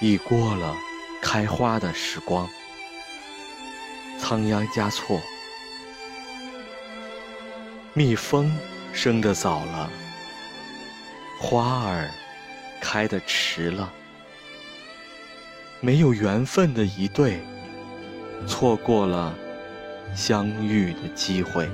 已过了开花的时光。仓央嘉措蜜蜂生的早了花儿开的迟了没有缘分的一对错过了相遇的机会。